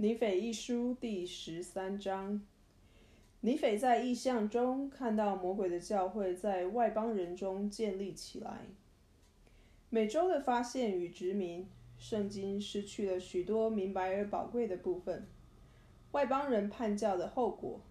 尼斐一书第十三章。尼斐在异象中看到魔鬼的教会在外邦人中建立起来。美洲的发现与殖民，圣经失去了许多明白而宝贵的部分。外邦人叛教的后果，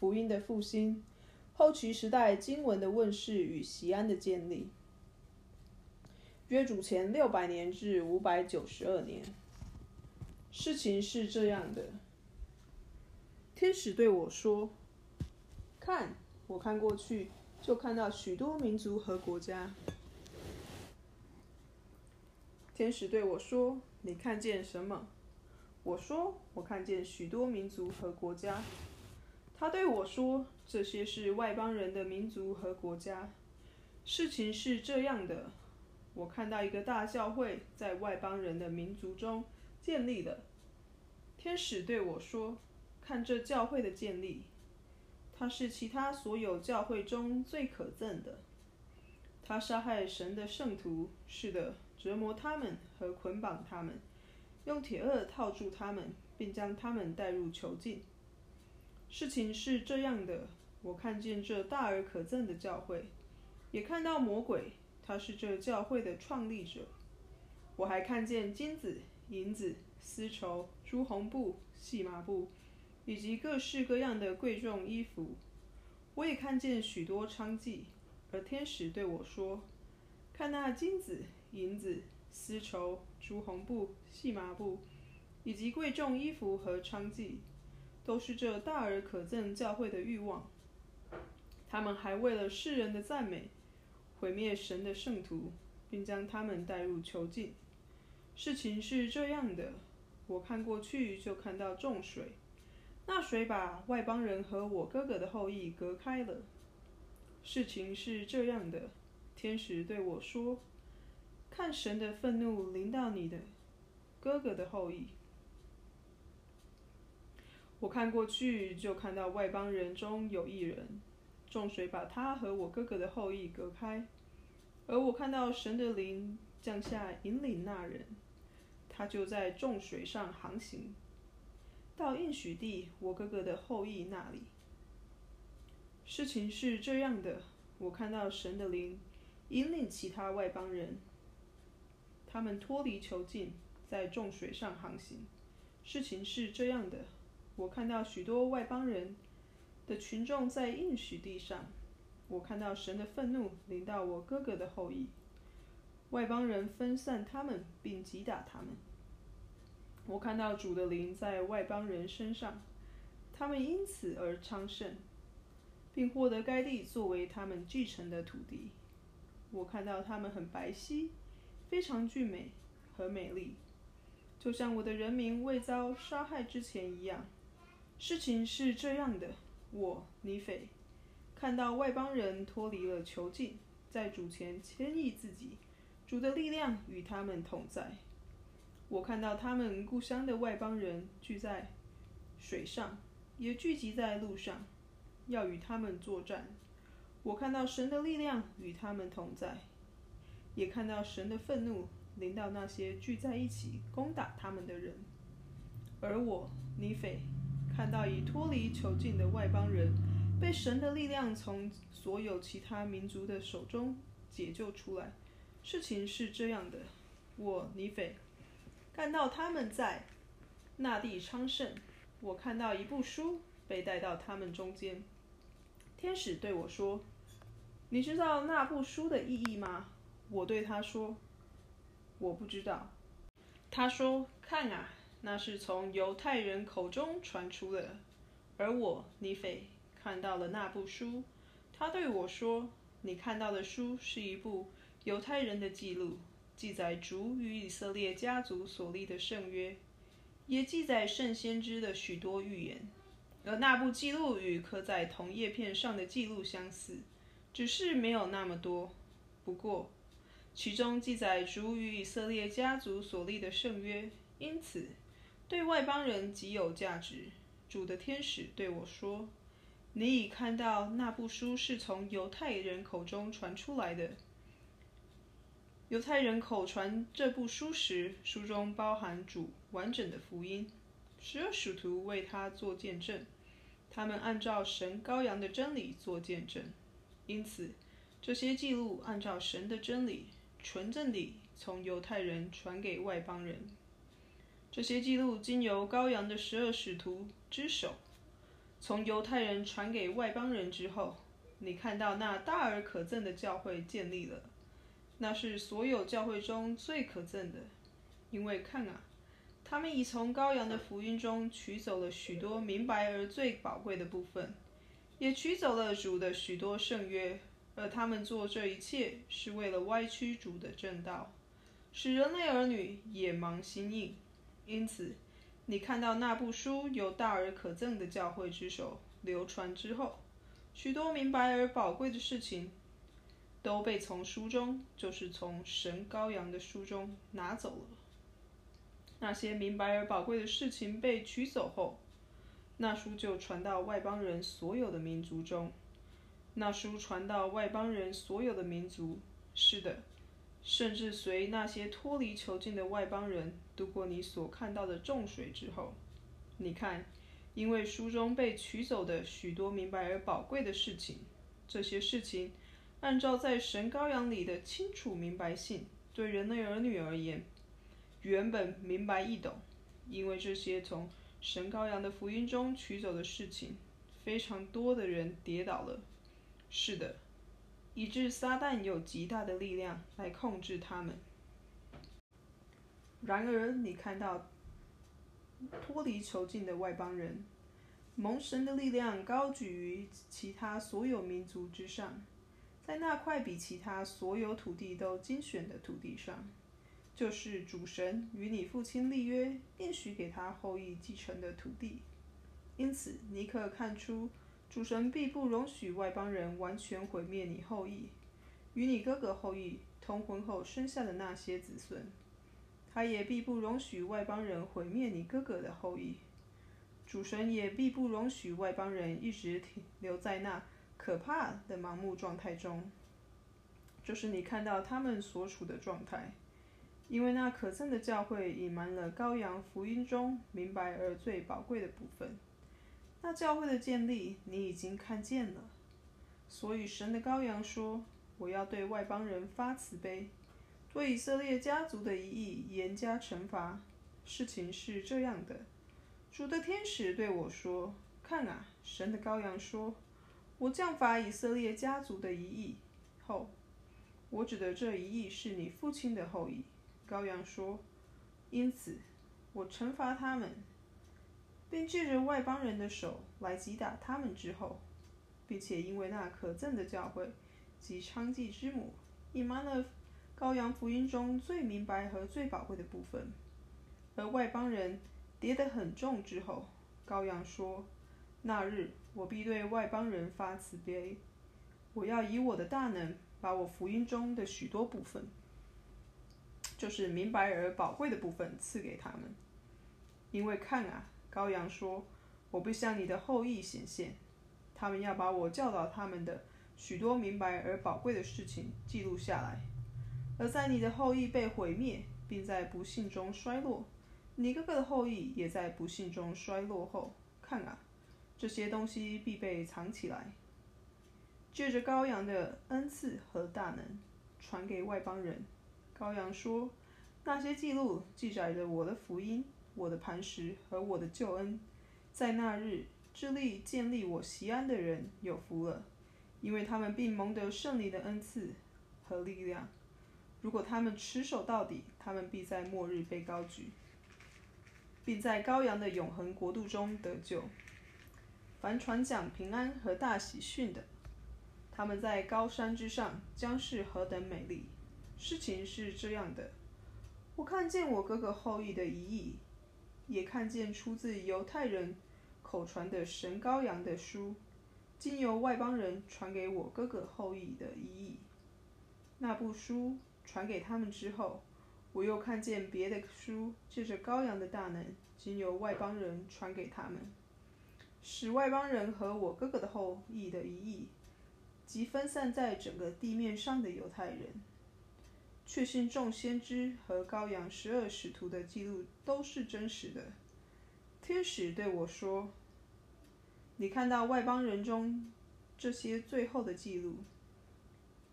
福音的复兴，后期时代经文的问世与西安的建立。约主前六百年至五百九十二年。事情是这样的，天使对我说：“看，我看过去，就看到许多民族和国家。”天使对我说：“你看见什么？”我说：“我看见许多民族和国家。”他对我说：“这些是外邦人的民族和国家。”事情是这样的，我看到一个大教会在外邦人的民族中。建立的天使对我说：“看这教会的建立，它是其他所有教会中最可憎的。他杀害神的圣徒，是的，折磨他们和捆绑他们，用铁轭套住他们，并将他们带入囚禁。事情是这样的，我看见这大而可憎的教会，也看到魔鬼，他是这教会的创立者。我还看见金子。”银子、丝绸、朱红布、细麻布，以及各式各样的贵重衣服。我也看见许多娼妓，而天使对我说：“看那金子、银子、丝绸、朱红布、细麻布，以及贵重衣服和娼妓，都是这大而可憎教会的欲望。他们还为了世人的赞美，毁灭神的圣徒，并将他们带入囚禁。”事情是这样的，我看过去就看到重水，那水把外邦人和我哥哥的后裔隔开了。事情是这样的，天使对我说：“看神的愤怒临到你的哥哥的后裔。”我看过去就看到外邦人中有一人，重水把他和我哥哥的后裔隔开，而我看到神的灵降下引领那人。他就在众水上航行，到应许地我哥哥的后裔那里。事情是这样的，我看到神的灵引领其他外邦人，他们脱离囚禁，在众水上航行。事情是这样的，我看到许多外邦人的群众在应许地上，我看到神的愤怒临到我哥哥的后裔。外邦人分散他们，并击打他们。我看到主的灵在外邦人身上，他们因此而昌盛，并获得该地作为他们继承的土地。我看到他们很白皙，非常俊美和美丽，就像我的人民未遭杀害之前一样。事情是这样的：我尼斐看到外邦人脱离了囚禁，在主前谦抑自己。主的力量与他们同在。我看到他们故乡的外邦人聚在水上，也聚集在路上，要与他们作战。我看到神的力量与他们同在，也看到神的愤怒临到那些聚在一起攻打他们的人。而我尼斐看到已脱离囚禁的外邦人被神的力量从所有其他民族的手中解救出来。事情是这样的，我尼斐看到他们在那地昌盛。我看到一部书被带到他们中间。天使对我说：“你知道那部书的意义吗？”我对他说：“我不知道。”他说：“看啊，那是从犹太人口中传出的。”而我尼斐看到了那部书。他对我说：“你看到的书是一部。”犹太人的记录记载主与以色列家族所立的圣约，也记载圣先知的许多预言。而那部记录与刻在铜叶片上的记录相似，只是没有那么多。不过，其中记载主与以色列家族所立的圣约，因此对外邦人极有价值。主的天使对我说：“你已看到那部书是从犹太人口中传出来的。”犹太人口传这部书时，书中包含主完整的福音。十二使徒为他做见证，他们按照神羔羊的真理做见证。因此，这些记录按照神的真理，纯正地从犹太人传给外邦人。这些记录经由羔羊的十二使徒之手，从犹太人传给外邦人之后，你看到那大而可憎的教会建立了。那是所有教会中最可憎的，因为看啊，他们已从羔羊的福音中取走了许多明白而最宝贵的部分，也取走了主的许多圣约，而他们做这一切是为了歪曲主的正道，使人类儿女野蛮心硬。因此，你看到那部书由大而可憎的教会之手流传之后，许多明白而宝贵的事情。都被从书中，就是从神羔羊的书中拿走了。那些明白而宝贵的事情被取走后，那书就传到外邦人所有的民族中。那书传到外邦人所有的民族，是的，甚至随那些脱离囚禁的外邦人度过你所看到的重水之后。你看，因为书中被取走的许多明白而宝贵的事情，这些事情。按照在神羔羊里的清楚明白性，对人类儿女而言，原本明白易懂，因为这些从神羔羊的福音中取走的事情，非常多的人跌倒了。是的，以致撒旦有极大的力量来控制他们。然而，你看到脱离囚禁的外邦人，蒙神的力量高举于其他所有民族之上。在那块比其他所有土地都精选的土地上，就是主神与你父亲立约，应许给他后裔继承的土地。因此，你可看出，主神必不容许外邦人完全毁灭你后裔，与你哥哥后裔通婚后生下的那些子孙。他也必不容许外邦人毁灭你哥哥的后裔。主神也必不容许外邦人一直停留在那。可怕的盲目状态中，就是你看到他们所处的状态，因为那可憎的教会隐瞒了羔羊福音中明白而最宝贵的部分。那教会的建立，你已经看见了。所以神的羔羊说：“我要对外邦人发慈悲，对以色列家族的一役严加惩罚。”事情是这样的，主的天使对我说：“看啊，神的羔羊说。”我降罚以色列家族的一亿后，我指的这一亿是你父亲的后裔。羔羊说：“因此，我惩罚他们，并借着外邦人的手来击打他们之后，并且因为那可憎的教会及娼妓之母隐瞒了羔羊福音中最明白和最宝贵的部分，而外邦人跌得很重之后，羔羊说：那日。”我必对外邦人发慈悲，我要以我的大能，把我福音中的许多部分，就是明白而宝贵的部分赐给他们。因为看啊，羔羊说，我不向你的后裔显现，他们要把我教导他们的许多明白而宝贵的事情记录下来，而在你的后裔被毁灭，并在不幸中衰落，你哥哥的后裔也在不幸中衰落后，看啊。这些东西必被藏起来，借着羔羊的恩赐和大能，传给外邦人。羔羊说：“那些记录记载着我的福音、我的磐石和我的救恩，在那日致力建立我西安的人有福了，因为他们并蒙得圣灵的恩赐和力量。如果他们持守到底，他们必在末日被高举，并在羔羊的永恒国度中得救。”凡传讲平安和大喜讯的，他们在高山之上将是何等美丽！事情是这样的：我看见我哥哥后裔的一役，也看见出自犹太人口传的神羔羊的书，经由外邦人传给我哥哥后裔的一役。那部书传给他们之后，我又看见别的书借着羔羊的大能，经由外邦人传给他们。使外邦人和我哥哥的后裔的一役，及分散在整个地面上的犹太人，确信众先知和羔羊十二使徒的记录都是真实的。天使对我说：“你看到外邦人中这些最后的记录，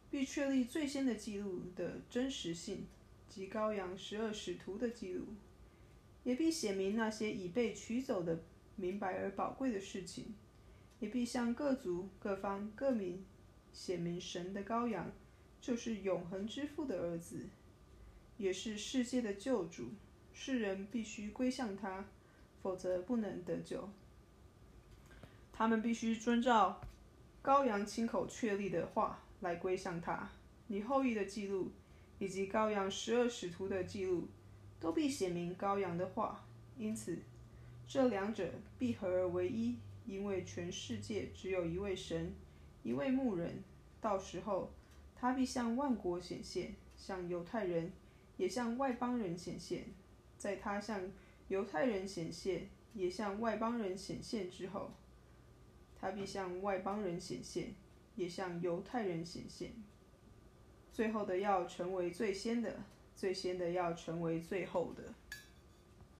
必确立最先的记录的真实性及羔羊十二使徒的记录，也必写明那些已被取走的明白而宝贵的事情，也必向各族、各方、各民显明神的羔羊就是永恒之父的儿子，也是世界的救主。世人必须归向他。”否则不能得救。他们必须遵照羔羊亲口确立的话来归向他。你后裔的记录以及羔羊十二使徒的记录，都必写明羔羊的话。因此，这两者必合而为一，因为全世界只有一位神，一位牧人。到时候，他必向万国显现，向犹太人，也向外邦人显现。在他向犹太人显现，也向外邦人显现之后，他必向外邦人显现，也向犹太人显现。最后的要成为最先的，最先的要成为最后的。